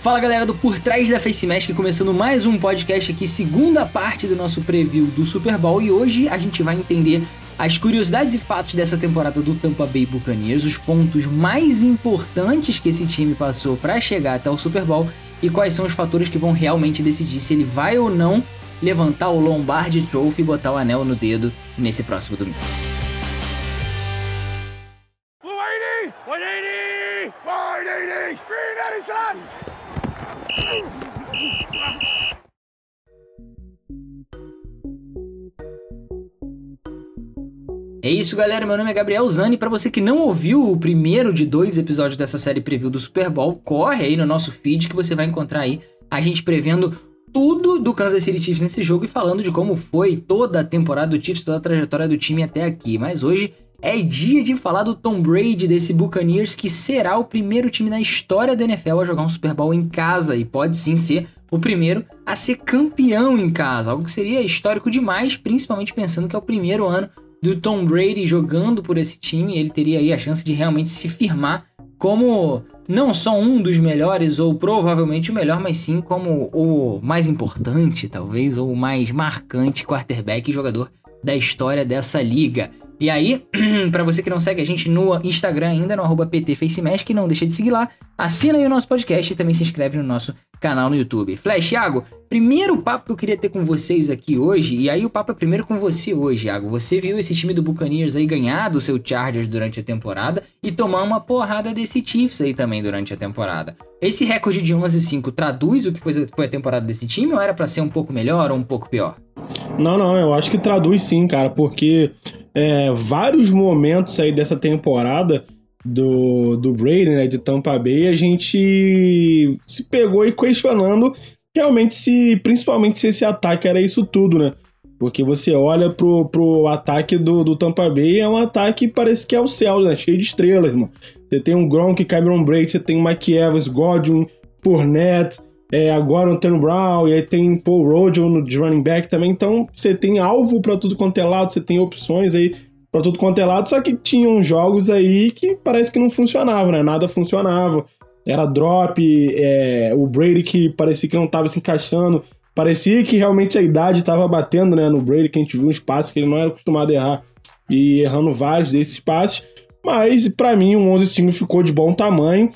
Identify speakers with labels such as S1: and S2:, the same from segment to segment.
S1: Fala galera do Por Trás da Face Mask, começando mais um podcast aqui, segunda parte do nosso preview do Super Bowl e hoje a gente vai entender as curiosidades e fatos dessa temporada do Tampa Bay Buccaneers, os pontos mais importantes que esse time passou para chegar até o Super Bowl e quais são os fatores que vão realmente decidir se ele vai ou não levantar o Lombardi Trophy e botar o anel no dedo nesse próximo domingo. É isso, galera. Meu nome é Gabriel Zani. Para você que não ouviu o primeiro de dois episódios dessa série preview do Super Bowl, corre aí no nosso feed que você vai encontrar aí a gente prevendo tudo do Kansas City Chiefs nesse jogo e falando de como foi toda a temporada do Chiefs, toda a trajetória do time até aqui. Mas hoje é dia de falar do Tom Brady desse Buccaneers que será o primeiro time na história da NFL a jogar um Super Bowl em casa e pode sim ser o primeiro a ser campeão em casa, algo que seria histórico demais, principalmente pensando que é o primeiro ano do Tom Brady jogando por esse time, ele teria aí a chance de realmente se firmar como não só um dos melhores ou provavelmente o melhor, mas sim como o mais importante, talvez, ou o mais marcante quarterback e jogador da história dessa liga. E aí, para você que não segue a gente no Instagram ainda, no arroba PTFaceMask, não deixa de seguir lá, assina aí o nosso podcast e também se inscreve no nosso canal no YouTube. Flash, Iago, primeiro papo que eu queria ter com vocês aqui hoje, e aí o papo é primeiro com você hoje, Iago. Você viu esse time do Buccaneers aí ganhar do seu Chargers durante a temporada e tomar uma porrada desse Chiefs aí também durante a temporada. Esse recorde de 11-5 traduz o que foi a temporada desse time ou era para ser um pouco melhor ou um pouco pior?
S2: Não, não, eu acho que traduz sim, cara, porque é, vários momentos aí dessa temporada do, do Brady, né, de Tampa Bay, a gente se pegou e questionando realmente se, principalmente se esse ataque era isso tudo, né? Porque você olha pro, pro ataque do, do Tampa Bay, é um ataque que parece que é o céu, né? Cheio de estrelas, mano. Você tem um Gronk, Cameron Brady, você tem o Mike Evans, Godwin, Fournette, é, agora o Antônio Brown, e aí tem Paul Rojo no de running back também. Então você tem alvo para tudo quanto é lado, você tem opções aí para tudo quanto é lado, só que tinham jogos aí que parece que não funcionavam, né? Nada funcionava. Era drop, é, o Brady que parecia que não estava se encaixando, parecia que realmente a idade estava batendo né, no Brady, que a gente viu um espaço que ele não era acostumado a errar e errando vários desses passes. Mas para mim o 11-5 ficou de bom tamanho.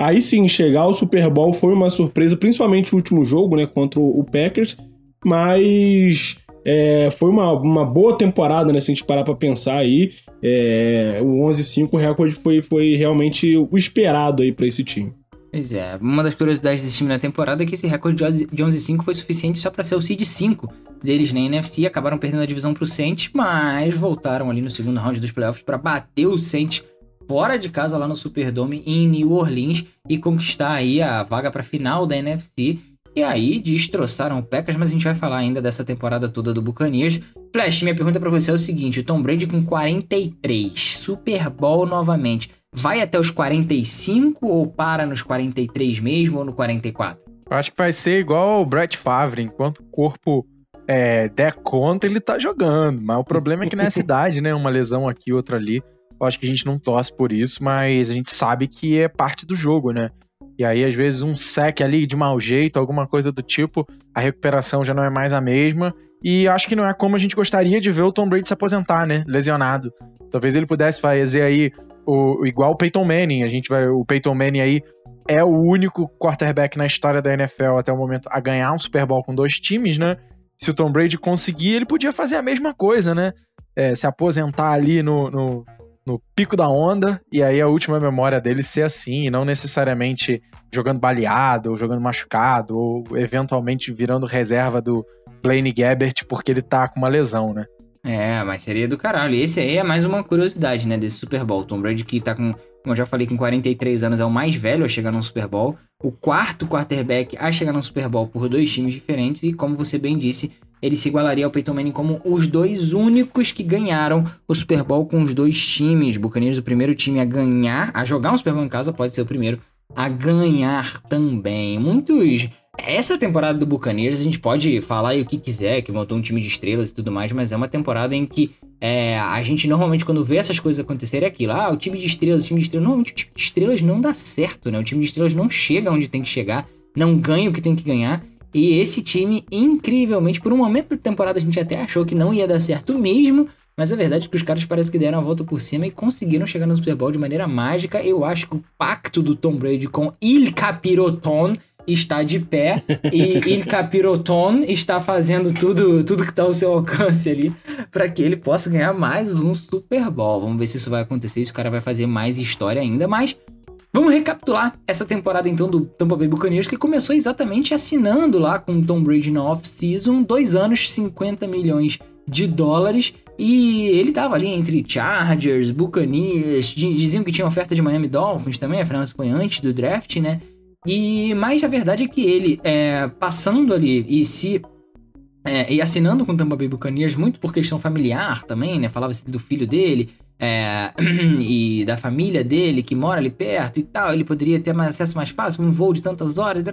S2: Aí sim, chegar ao Super Bowl foi uma surpresa, principalmente o último jogo, né, contra o Packers, mas é, foi uma, uma boa temporada, né, se a gente parar pra pensar aí, é, o 11-5 recorde foi, foi realmente o esperado aí para esse time.
S1: Pois é, uma das curiosidades desse time na temporada é que esse recorde de 11-5 foi suficiente só para ser o seed 5 deles na NFC, acabaram perdendo a divisão pro Saints, mas voltaram ali no segundo round dos playoffs para bater o Saints fora de casa lá no Superdome em New Orleans e conquistar aí a vaga para final da NFC. E aí destroçaram o Packers, mas a gente vai falar ainda dessa temporada toda do Buccaneers. Flash, minha pergunta para você é o seguinte: o Tom Brady com 43, Super Bowl novamente, vai até os 45 ou para nos 43 mesmo ou no 44?
S3: Eu acho que vai ser igual o Brett Favre, enquanto o corpo é, der conta, ele tá jogando. Mas o problema é que nessa idade, né? Uma lesão aqui, outra ali. Acho que a gente não torce por isso, mas a gente sabe que é parte do jogo, né? E aí, às vezes, um sec ali de mau jeito, alguma coisa do tipo, a recuperação já não é mais a mesma. E acho que não é como a gente gostaria de ver o Tom Brady se aposentar, né? Lesionado. Talvez ele pudesse fazer aí o, igual o Peyton Manning. A gente vai. O Peyton Manning aí é o único quarterback na história da NFL até o momento a ganhar um Super Bowl com dois times, né? Se o Tom Brady conseguir, ele podia fazer a mesma coisa, né? É, se aposentar ali no, no, no pico da onda, e aí a última memória dele ser assim, e não necessariamente jogando baleado, ou jogando machucado, ou eventualmente virando reserva do Blaine Gabbert porque ele tá com uma lesão, né?
S1: É, mas seria do caralho. E esse aí é mais uma curiosidade, né, desse Super Bowl. Tom Brady que tá com, como eu já falei, com 43 anos, é o mais velho a chegar num Super Bowl. O quarto quarterback a chegar num Super Bowl por dois times diferentes. E como você bem disse, ele se igualaria ao Peyton Manning como os dois únicos que ganharam o Super Bowl com os dois times. Buccaneers, o primeiro time a ganhar, a jogar um Super Bowl em casa, pode ser o primeiro a ganhar também. Muitos. Essa temporada do Buccaneers, a gente pode falar o que quiser, que montou um time de estrelas e tudo mais, mas é uma temporada em que é, a gente normalmente, quando vê essas coisas acontecerem, é aquilo. Ah, o time de estrelas, o time de estrelas. Normalmente o time de estrelas não dá certo, né? O time de estrelas não chega onde tem que chegar não ganha o que tem que ganhar. E esse time, incrivelmente, por um momento da temporada a gente até achou que não ia dar certo mesmo, mas a verdade é que os caras parece que deram a volta por cima e conseguiram chegar no Super Bowl de maneira mágica. Eu acho que o pacto do Tom Brady com Il Capiroton está de pé e Il Capiroton está fazendo tudo, tudo que está ao seu alcance ali para que ele possa ganhar mais um Super Bowl. Vamos ver se isso vai acontecer, se o cara vai fazer mais história ainda, mas Vamos recapitular essa temporada então do Tampa Bay Buccaneers que começou exatamente assinando lá com o Tom Brady na off-season, dois anos, 50 milhões de dólares e ele tava ali entre Chargers, Buccaneers, diziam que tinha oferta de Miami Dolphins também, afinal isso foi antes do draft, né? E mas a verdade é que ele é, passando ali e se é, e assinando com o Tampa Bay Buccaneers muito por questão familiar também, né? Falava-se do filho dele, é, e da família dele que mora ali perto e tal, ele poderia ter mais acesso mais fácil, um voo de tantas horas,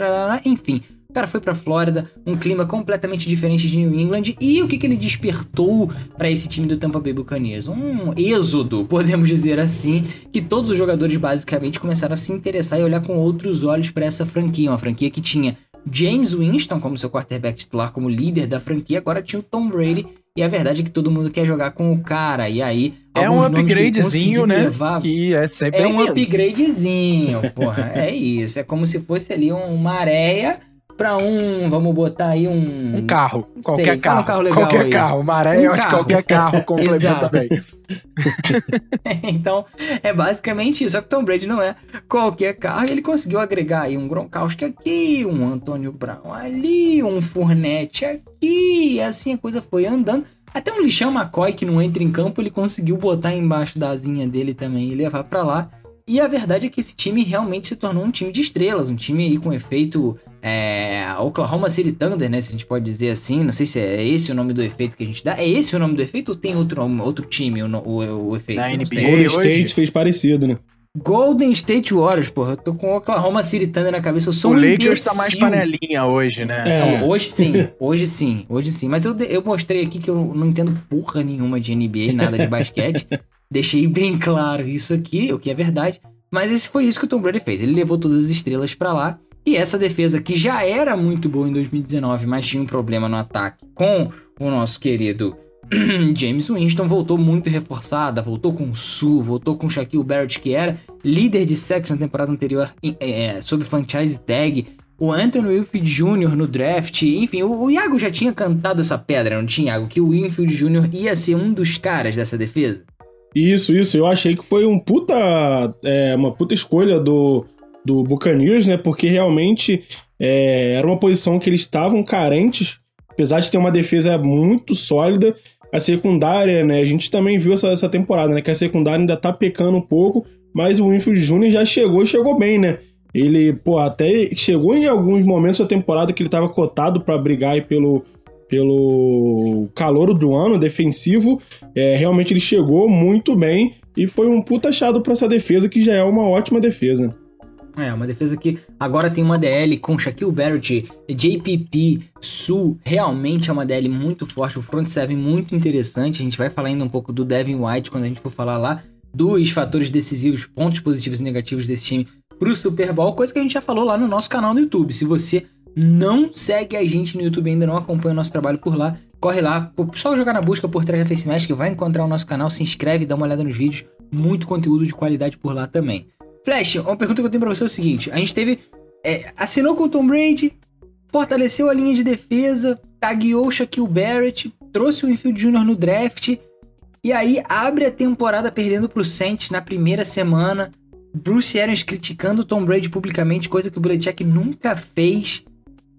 S1: enfim. O cara foi para Flórida, um clima completamente diferente de New England, e o que, que ele despertou para esse time do Tampa Bay Buccaneers? Um êxodo, podemos dizer assim, que todos os jogadores basicamente começaram a se interessar e olhar com outros olhos para essa franquia, uma franquia que tinha James Winston como seu quarterback titular, como líder da franquia, agora tinha o Tom Brady e a verdade é que todo mundo quer jogar com o cara. E aí.
S3: É um upgradezinho, né?
S1: Levar, que é sempre. É um upgradezinho, porra. é isso. É como se fosse ali uma areia para um, vamos botar aí um.
S3: Um carro. Qualquer sei, carro. Um carro legal qualquer aí. carro. Maré, um eu acho que qualquer carro complementa bem.
S1: então, é basicamente isso. Só que Tom Brady não é qualquer carro. Ele conseguiu agregar aí um Gronkowski aqui, um Antônio Brown ali, um Fournette aqui. E assim a coisa foi andando. Até um lixão McCoy que não entra em campo, ele conseguiu botar embaixo da asinha dele também e levar para lá. E a verdade é que esse time realmente se tornou um time de estrelas, um time aí com efeito é, Oklahoma City Thunder, né? Se a gente pode dizer assim. Não sei se é esse o nome do efeito que a gente dá. É esse o nome do efeito ou tem outro, outro time o, o, o efeito?
S2: Da NBA Golden State fez parecido, né?
S1: Golden State Warriors, porra. Eu tô com Oklahoma City Thunder na cabeça. Eu sou
S3: o
S1: um
S3: Lakers imbecil. tá mais panelinha hoje, né?
S1: É. Não, hoje sim. Hoje sim. Hoje sim. Mas eu, eu mostrei aqui que eu não entendo porra nenhuma de NBA, nada de basquete. Deixei bem claro isso aqui, o que é verdade. Mas esse foi isso que o Tom Brady fez. Ele levou todas as estrelas para lá. E essa defesa que já era muito boa em 2019, mas tinha um problema no ataque com o nosso querido James Winston, voltou muito reforçada, voltou com o Su, voltou com Shaquille Barrett, que era líder de sacks na temporada anterior é, sob franchise tag. O Anthony Winfield Jr. no draft, enfim, o, o Iago já tinha cantado essa pedra, não tinha, Iago? Que o Winfield Jr. ia ser um dos caras dessa defesa?
S2: Isso, isso. Eu achei que foi um puta, é, uma puta escolha do, do Buccaneers, né? Porque realmente é, era uma posição que eles estavam carentes, apesar de ter uma defesa muito sólida. A secundária, né? A gente também viu essa, essa temporada, né? Que a secundária ainda tá pecando um pouco, mas o Winfield Jr. já chegou e chegou bem, né? Ele, pô, até chegou em alguns momentos da temporada que ele tava cotado para brigar pelo, pelo calor do ano defensivo. É, realmente ele chegou muito bem e foi um puta achado para essa defesa que já é uma ótima defesa.
S1: É, uma defesa que agora tem uma DL com Shaquille Barrett, JPP, Sul, realmente é uma DL muito forte, o front seven muito interessante. A gente vai falar ainda um pouco do Devin White quando a gente for falar lá dos fatores decisivos, pontos positivos e negativos desse time pro Super Bowl, coisa que a gente já falou lá no nosso canal no YouTube. Se você não segue a gente no YouTube ainda, não acompanha o nosso trabalho por lá, corre lá, só jogar na busca por trás da Face Mask, vai encontrar o nosso canal, se inscreve, dá uma olhada nos vídeos, muito conteúdo de qualidade por lá também. Flash, uma pergunta que eu tenho pra você é o seguinte: a gente teve. É, assinou com o Tom Brady, fortaleceu a linha de defesa, tagueou o Shaquille Barrett, trouxe o Infield Jr. no draft, e aí abre a temporada perdendo pro Saints na primeira semana. Bruce Arians criticando o Tom Brady publicamente, coisa que o Belichick nunca fez.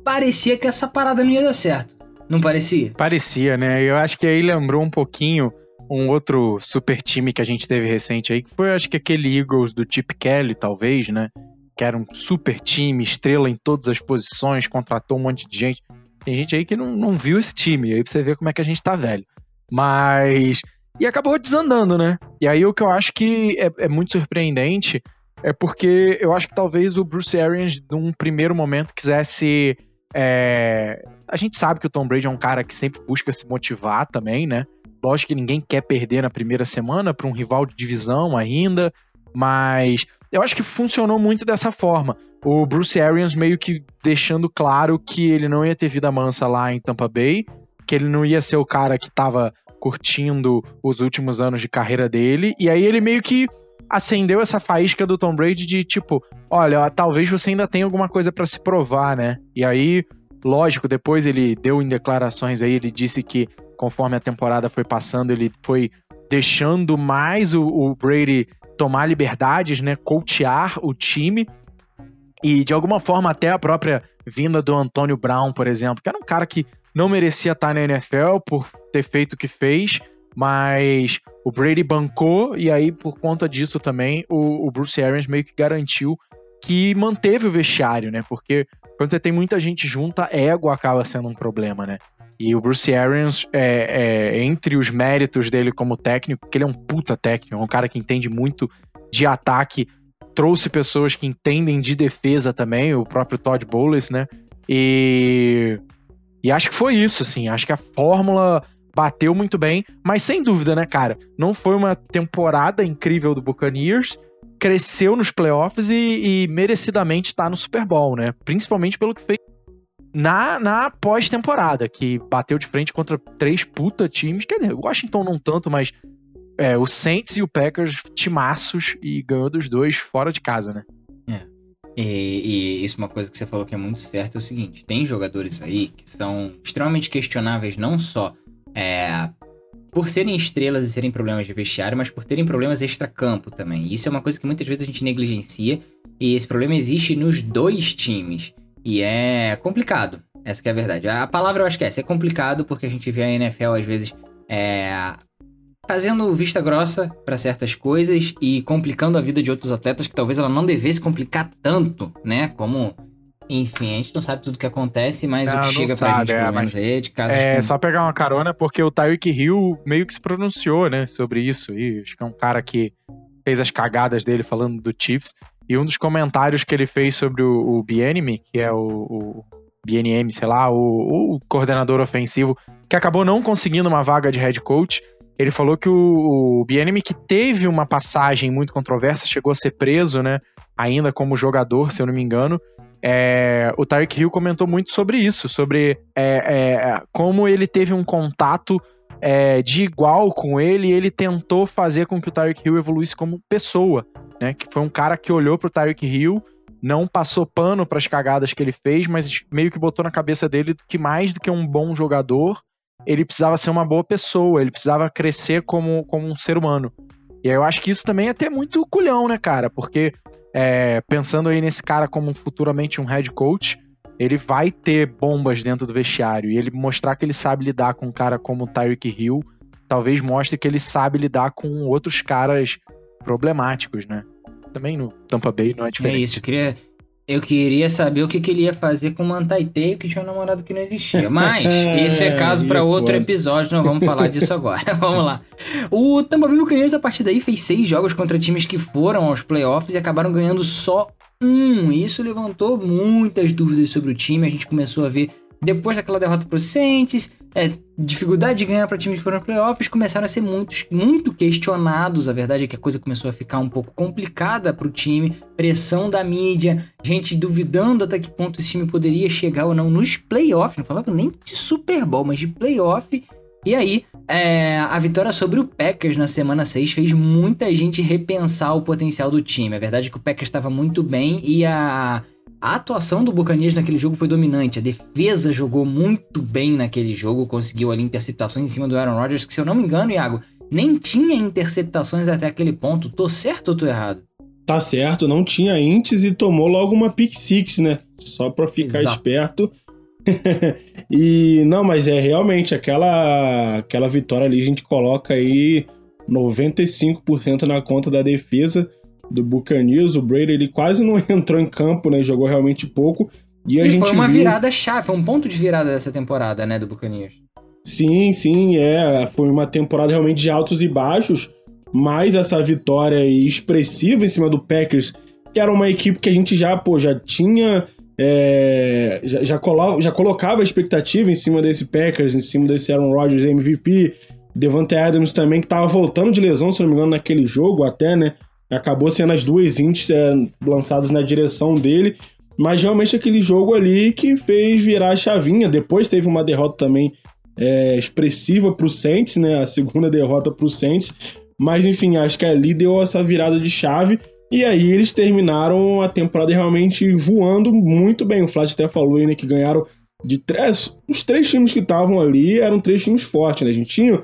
S1: Parecia que essa parada não ia dar certo. Não parecia?
S3: Parecia, né? Eu acho que aí lembrou um pouquinho um outro super time que a gente teve recente aí, que foi acho que aquele Eagles do Chip Kelly, talvez, né? Que era um super time, estrela em todas as posições, contratou um monte de gente. Tem gente aí que não, não viu esse time, aí pra você ver como é que a gente tá velho. Mas. E acabou desandando, né? E aí o que eu acho que é, é muito surpreendente é porque eu acho que talvez o Bruce Arians, num primeiro momento, quisesse. É... A gente sabe que o Tom Brady é um cara que sempre busca se motivar também, né? Lógico que ninguém quer perder na primeira semana para um rival de divisão ainda. Mas eu acho que funcionou muito dessa forma. O Bruce Arians meio que deixando claro que ele não ia ter vida mansa lá em Tampa Bay, que ele não ia ser o cara que tava curtindo os últimos anos de carreira dele, e aí ele meio que acendeu essa faísca do Tom Brady de tipo, olha, talvez você ainda tenha alguma coisa para se provar, né? E aí, lógico, depois ele deu em declarações aí, ele disse que conforme a temporada foi passando, ele foi deixando mais o, o Brady tomar liberdades, né? Coachear o time. E de alguma forma, até a própria vinda do Antônio Brown, por exemplo, que era um cara que não merecia estar na NFL por ter feito o que fez, mas o Brady bancou, e aí, por conta disso também, o, o Bruce Arians meio que garantiu que manteve o vestiário, né? Porque quando você tem muita gente junta, ego acaba sendo um problema, né? E o Bruce Arians, é, é, entre os méritos dele como técnico, que ele é um puta técnico, é um cara que entende muito de ataque, trouxe pessoas que entendem de defesa também, o próprio Todd Bowles, né? E, e acho que foi isso, assim. Acho que a fórmula bateu muito bem, mas sem dúvida, né, cara? Não foi uma temporada incrível do Buccaneers, cresceu nos playoffs e, e merecidamente está no Super Bowl, né? Principalmente pelo que fez na, na pós-temporada, que bateu de frente contra três puta times. Quer dizer, Washington não tanto, mas é, o Saints e o Packers timaços e ganhou dos dois fora de casa, né?
S1: É. E, e, isso é uma coisa que você falou que é muito certa, é o seguinte, tem jogadores aí que são extremamente questionáveis não só é, por serem estrelas e serem problemas de vestiário, mas por terem problemas extra-campo também. Isso é uma coisa que muitas vezes a gente negligencia, e esse problema existe nos dois times. E é complicado, essa é a verdade. A palavra eu acho que é essa, é complicado porque a gente vê a NFL às vezes é, fazendo vista grossa para certas coisas e complicando a vida de outros atletas que talvez ela não devesse complicar tanto, né? Como enfim, a gente não sabe tudo o que acontece, mas não, o que chega sabe, pra gente, é, pelo menos, é de casos
S3: É, só pegar uma carona, porque o Tyreek Hill meio que se pronunciou, né, sobre isso. E acho que é um cara que fez as cagadas dele falando do Chiefs. E um dos comentários que ele fez sobre o, o Bienemy, que é o, o BNM, sei lá, o, o, coordenador ofensivo, que acabou não conseguindo uma vaga de head coach, ele falou que o, o Bienemy, que teve uma passagem muito controversa, chegou a ser preso, né, ainda como jogador, se eu não me engano, é, o Tarek Hill comentou muito sobre isso, sobre é, é, como ele teve um contato é, de igual com ele e ele tentou fazer com que o Tyreek Hill evoluísse como pessoa, né? Que foi um cara que olhou pro Tyreek Hill, não passou pano para as cagadas que ele fez, mas meio que botou na cabeça dele que mais do que um bom jogador, ele precisava ser uma boa pessoa, ele precisava crescer como, como um ser humano. E aí eu acho que isso também é ter muito culhão, né, cara? Porque é, pensando aí nesse cara como futuramente um head coach, ele vai ter bombas dentro do vestiário. E ele mostrar que ele sabe lidar com um cara como o Tyreek Hill, talvez mostre que ele sabe lidar com outros caras problemáticos, né? Também no Tampa Bay não é diferente.
S1: É isso, eu queria, eu queria saber o que, que ele ia fazer com o Mantaiteio, que tinha um namorado que não existia. Mas isso é caso para outro episódio, não vamos falar disso agora. vamos lá. O Tampa Bay Buccaneers, a partir daí, fez seis jogos contra times que foram aos playoffs e acabaram ganhando só um. Isso levantou muitas dúvidas sobre o time. A gente começou a ver, depois daquela derrota para os Saints, é, dificuldade de ganhar para times que foram playoffs, começaram a ser muitos, muito questionados. A verdade é que a coisa começou a ficar um pouco complicada para o time. Pressão da mídia, gente duvidando até que ponto esse time poderia chegar ou não nos playoffs. Não falava nem de Super Bowl, mas de playoff. E aí, é, a vitória sobre o Packers na semana 6 fez muita gente repensar o potencial do time. A verdade é que o Packers estava muito bem e a, a atuação do Buccaneers naquele jogo foi dominante. A defesa jogou muito bem naquele jogo, conseguiu ali interceptações em cima do Aaron Rodgers, que se eu não me engano, Iago, nem tinha interceptações até aquele ponto. Tô certo ou tô errado?
S2: Tá certo, não tinha intes e tomou logo uma pick six, né? Só pra ficar Exato. esperto. e não, mas é realmente aquela aquela vitória ali a gente coloca aí 95% na conta da defesa do Buccaneers. O Brady ele quase não entrou em campo, né? Jogou realmente pouco. E a e gente
S1: foi uma
S2: viu...
S1: virada chave, foi um ponto de virada dessa temporada, né, do Buccaneers.
S2: Sim, sim, é. Foi uma temporada realmente de altos e baixos, mas essa vitória expressiva em cima do Packers, que era uma equipe que a gente já, pô, já tinha é, já, já, colo já, colocava a expectativa em cima desse Packers, em cima desse Aaron Rodgers MVP, Devante Adams também, que estava voltando de lesão, se não me engano, naquele jogo até, né? Acabou sendo as duas ints é, lançadas na direção dele. Mas realmente aquele jogo ali que fez virar a chavinha. Depois teve uma derrota também é, expressiva pro Saints, né? A segunda derrota pro Saints. Mas enfim, acho que ali deu essa virada de chave. E aí eles terminaram a temporada realmente voando muito bem. O Flat até falou aí, né, que ganharam de três. Os três times que estavam ali eram três times fortes, né? A gente tinha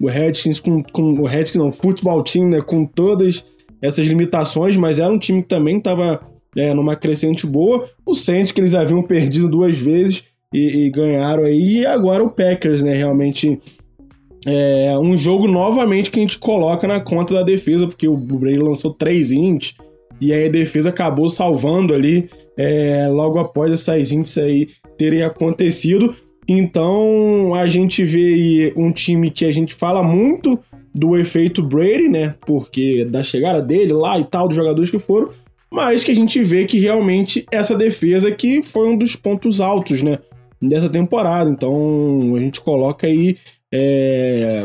S2: o Redskins com, com o Redskins não, o Futebol Team, né, com todas essas limitações, mas era um time que também estava é, numa crescente boa. O Saints que eles haviam perdido duas vezes e, e ganharam aí. E agora o Packers, né, realmente é um jogo novamente que a gente coloca na conta da defesa, porque o Brady lançou três ints e aí a defesa acabou salvando ali é, logo após essas ints aí terem acontecido. Então a gente vê um time que a gente fala muito do efeito Brady, né? Porque da chegada dele lá e tal, dos jogadores que foram, mas que a gente vê que realmente essa defesa que foi um dos pontos altos, né? Dessa temporada. Então a gente coloca aí é,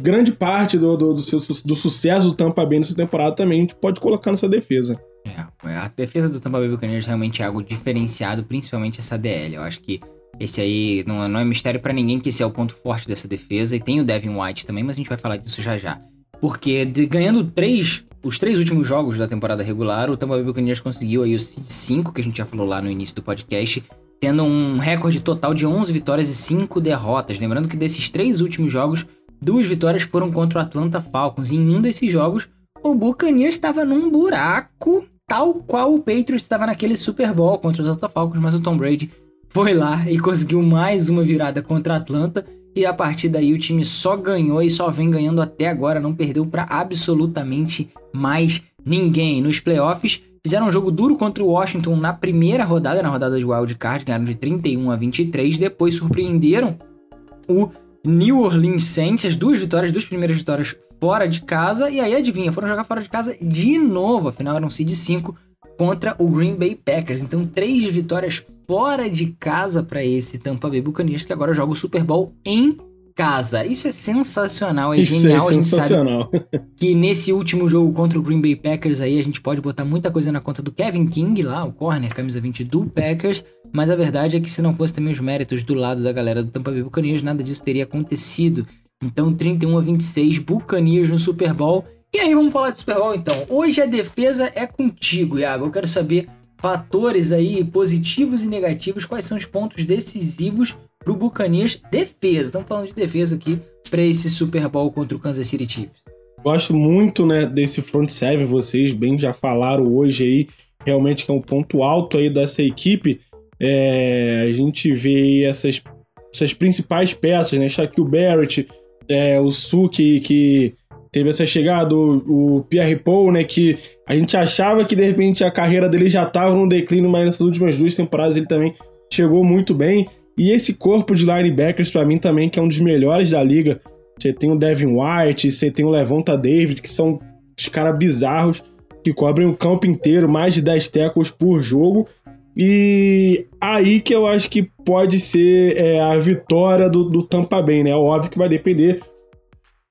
S2: grande parte do, do, do, seu, do sucesso do Tampa Bay nessa temporada também a gente pode colocar nessa defesa.
S1: É, a defesa do Tampa Bay Buccaneers realmente é algo diferenciado, principalmente essa DL. Eu acho que esse aí não, não é mistério para ninguém que esse é o ponto forte dessa defesa. E tem o Devin White também, mas a gente vai falar disso já já. Porque de, ganhando três, os três últimos jogos da temporada regular, o Tampa Bay Buccaneers conseguiu aí o 5 que a gente já falou lá no início do podcast, tendo um recorde total de 11 vitórias e 5 derrotas. Lembrando que desses três últimos jogos, duas vitórias foram contra o Atlanta Falcons. E em um desses jogos, o Buccaneers estava num buraco, tal qual o Patriots estava naquele Super Bowl contra os Atlanta Falcons, mas o Tom Brady foi lá e conseguiu mais uma virada contra a Atlanta. E a partir daí o time só ganhou e só vem ganhando até agora, não perdeu para absolutamente mais ninguém. Nos playoffs, fizeram um jogo duro contra o Washington na primeira rodada, na rodada de wild card, ganharam de 31 a 23, depois surpreenderam o New Orleans Saints, as duas vitórias, duas primeiras vitórias fora de casa, e aí adivinha, foram jogar fora de casa de novo, afinal eram seed 5 contra o Green Bay Packers. Então, três vitórias fora de casa para esse Tampa Bay Buccaneers que agora joga o Super Bowl em casa. Isso é sensacional, é
S2: Isso
S1: genial.
S2: É sensacional.
S1: que nesse último jogo contra o Green Bay Packers aí a gente pode botar muita coisa na conta do Kevin King lá, o corner, camisa 20 do Packers, mas a verdade é que se não fosse também os méritos do lado da galera do Tampa Bay Buccaneers, nada disso teria acontecido. Então 31 a 26, Buccaneers no Super Bowl e aí, vamos falar de Super Bowl então. Hoje a defesa é contigo, Iago. Eu quero saber fatores aí positivos e negativos, quais são os pontos decisivos pro Buccaneers defesa. Estamos falando de defesa aqui para esse Super Bowl contra o Kansas City Chiefs.
S2: Gosto muito, né, desse front seven, vocês bem já falaram hoje aí, realmente que é um ponto alto aí dessa equipe. É, a gente vê essas, essas principais peças, né, Shaquille Barrett, é, o Suki que teve essa chegada, o, o Pierre Paul, né, que a gente achava que de repente a carreira dele já estava num declínio, mas nessas últimas duas temporadas ele também chegou muito bem. E esse corpo de linebackers, para mim, também, que é um dos melhores da liga. Você tem o Devin White, você tem o Levanta David, que são os caras bizarros, que cobrem o campo inteiro, mais de 10 tackles por jogo. E aí que eu acho que pode ser é, a vitória do, do Tampa Bay, né? Óbvio que vai depender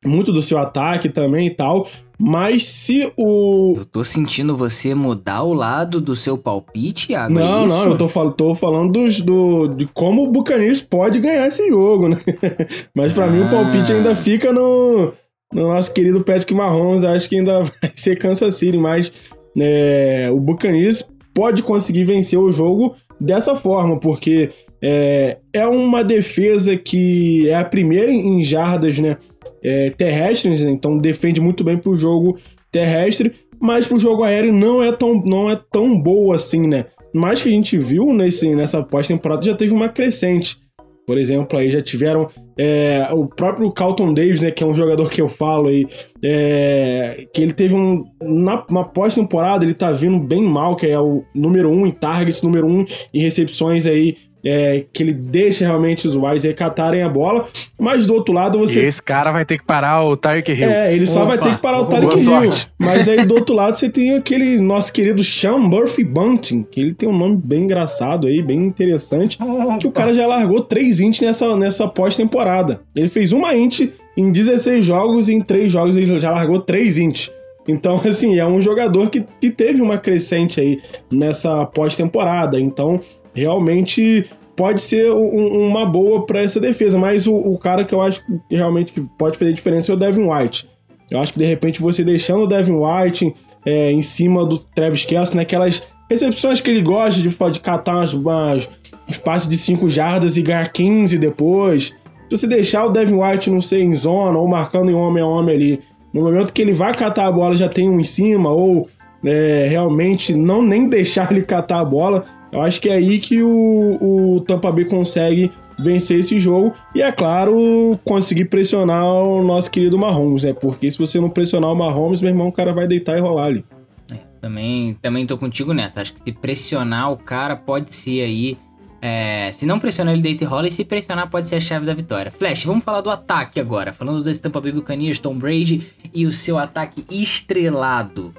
S2: muito do seu ataque também e tal. Mas se o.
S1: Eu tô sentindo você mudar o lado do seu palpite, Iago.
S2: É não, é não, eu tô, fal tô falando dos, do, de como o Buccaneers pode ganhar esse jogo, né? Mas para ah. mim o palpite ainda fica no, no nosso querido Patrick Mahomes. Acho que ainda vai ser Kansas City, mas é, o Buccaneers pode conseguir vencer o jogo dessa forma, porque é, é uma defesa que é a primeira em jardas, né? É, terrestres, né? então defende muito bem pro jogo terrestre, mas pro jogo aéreo não é tão, não é tão boa assim, né? Mas que a gente viu nesse, nessa pós-temporada já teve uma crescente. Por exemplo, aí já tiveram é, o próprio Carlton Davis, né, que é um jogador que eu falo aí, é, que ele teve um. Na, na pós-temporada, ele tá vindo bem mal, que é o número um em targets, número um em recepções aí é, que ele deixa realmente os Wise recatarem a bola, mas do outro lado você.
S3: E esse cara vai ter que parar o Tarek Hill.
S2: É, ele só Opa, vai ter que parar o Tarek Hill. Sorte. Mas aí do outro lado você tem aquele nosso querido Sean Murphy Bunting, que ele tem um nome bem engraçado aí, bem interessante, que o cara já largou três int nessa, nessa pós-temporada. Ele fez uma int em 16 jogos e em 3 jogos ele já largou 3 int. Então, assim, é um jogador que, que teve uma crescente aí nessa pós-temporada. Então, realmente pode ser um, uma boa para essa defesa. Mas o, o, cara que eu acho que realmente pode fazer diferença é o Devin White. Eu acho que de repente você deixando o Devin White é, em cima do Travis Kelce, naquelas recepções que ele gosta de, de catar umas, umas, uns de 5 jardas e ganhar 15 depois. Se você deixar o Devin White, não sei, em zona ou marcando em homem a homem ali, no momento que ele vai catar a bola já tem um em cima, ou é, realmente não nem deixar ele catar a bola, eu acho que é aí que o, o Tampa Bay consegue vencer esse jogo e, é claro, conseguir pressionar o nosso querido Mahomes, né? Porque se você não pressionar o Mahomes, meu irmão, o cara vai deitar e rolar ali.
S1: É, também, também tô contigo nessa. Acho que se pressionar o cara pode ser aí. É, se não pressionar ele deita e rola, e se pressionar pode ser a chave da vitória. Flash, vamos falar do ataque agora. Falando das Tampa Bay Buccaneers, Tom Brady e o seu ataque estrelado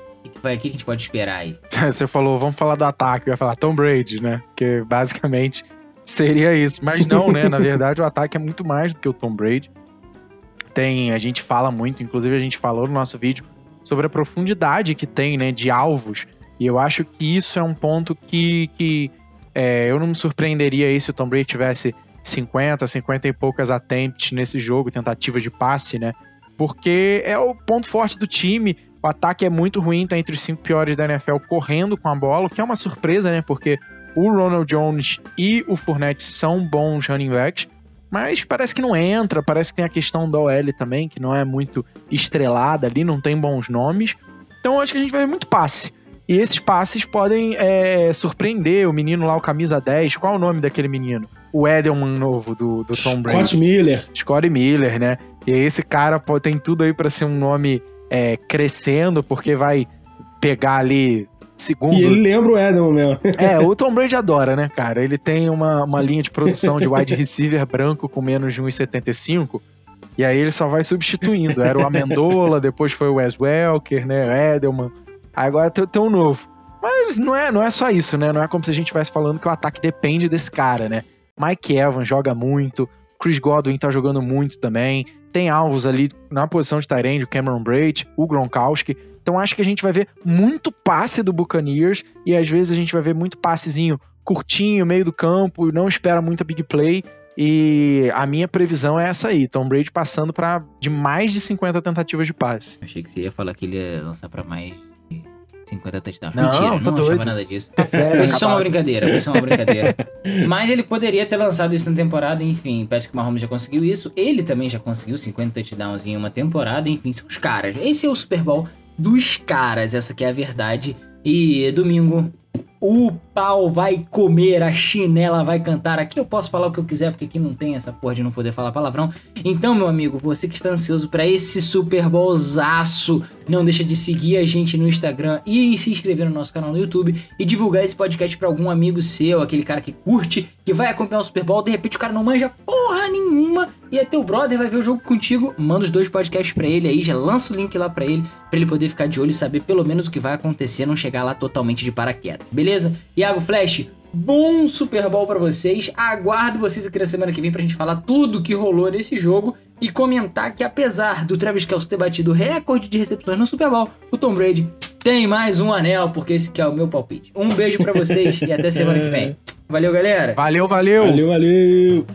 S1: vai, o que a gente pode esperar aí?
S3: Você falou, vamos falar do ataque, vai falar Tom Brady, né? Que basicamente seria isso. Mas não, né? Na verdade, o ataque é muito mais do que o Tom Brady. Tem, a gente fala muito, inclusive a gente falou no nosso vídeo sobre a profundidade que tem, né, de alvos. E eu acho que isso é um ponto que, que é, eu não me surpreenderia aí se o Tom Brady tivesse 50, 50 e poucas attempts nesse jogo, tentativas de passe, né? Porque é o ponto forte do time. O ataque é muito ruim, tá entre os cinco piores da NFL correndo com a bola, o que é uma surpresa, né? Porque o Ronald Jones e o Fournette são bons running backs, mas parece que não entra, parece que tem a questão da OL também, que não é muito estrelada ali, não tem bons nomes. Então acho que a gente vai ver muito passe. E esses passes podem é, surpreender o menino lá, o camisa 10. Qual é o nome daquele menino? O Edelman novo do, do Tom Brady.
S2: Scott Miller.
S3: Scott Miller, né? E esse cara pode, tem tudo aí para ser um nome é, crescendo, porque vai pegar ali segundo.
S2: E ele lembra o Edelman mesmo.
S3: É, o Tom Brady adora, né, cara? Ele tem uma, uma linha de produção de wide receiver branco com menos de 1,75. E aí ele só vai substituindo. Era o Amendola, depois foi o Wes Welker, né? Edelman. Aí agora tem, tem um novo. Mas não é, não é só isso, né? Não é como se a gente estivesse falando que o ataque depende desse cara, né? Mike Evans joga muito, Chris Godwin tá jogando muito também. Tem alvos ali na posição de Tyrande, o Cameron Braid, o Gronkowski. Então acho que a gente vai ver muito passe do Buccaneers e às vezes a gente vai ver muito passezinho curtinho, meio do campo, não espera muita big play. E a minha previsão é essa aí, Tom Brady passando para de mais de 50 tentativas de passe.
S1: Achei que você ia falar que ele ia lançar para mais 50 touchdowns.
S3: Não,
S1: Mentira,
S3: tá
S1: não
S3: doido.
S1: achava nada disso. Foi só uma brincadeira, foi só uma brincadeira. Mas ele poderia ter lançado isso na temporada, enfim. Patrick Mahomes já conseguiu isso. Ele também já conseguiu 50 touchdowns em uma temporada, enfim, são os caras. Esse é o Super Bowl dos caras, essa que é a verdade. E domingo, o pau vai comer, a chinela vai cantar. Aqui eu posso falar o que eu quiser, porque aqui não tem essa porra de não poder falar palavrão. Então, meu amigo, você que está ansioso para esse Super Bowlzaço, não deixa de seguir a gente no Instagram e se inscrever no nosso canal no YouTube e divulgar esse podcast para algum amigo seu, aquele cara que curte, que vai acompanhar o Super Bowl, de repente o cara não manja porra nenhuma e é teu brother, vai ver o jogo contigo, manda os dois podcasts para ele aí, já lança o link lá para ele, para ele poder ficar de olho e saber pelo menos o que vai acontecer, não chegar lá totalmente de paraquedas. Beleza? Iago Flash, bom Super Bowl para vocês. Aguardo vocês aqui na semana que vem pra gente falar tudo que rolou nesse jogo e comentar que apesar do Travis Kelce ter batido o recorde de recepções no Super Bowl, o Tom Brady tem mais um anel, porque esse que é o meu palpite. Um beijo para vocês e até semana que vem. Valeu, galera.
S3: Valeu, valeu.
S2: Valeu, valeu.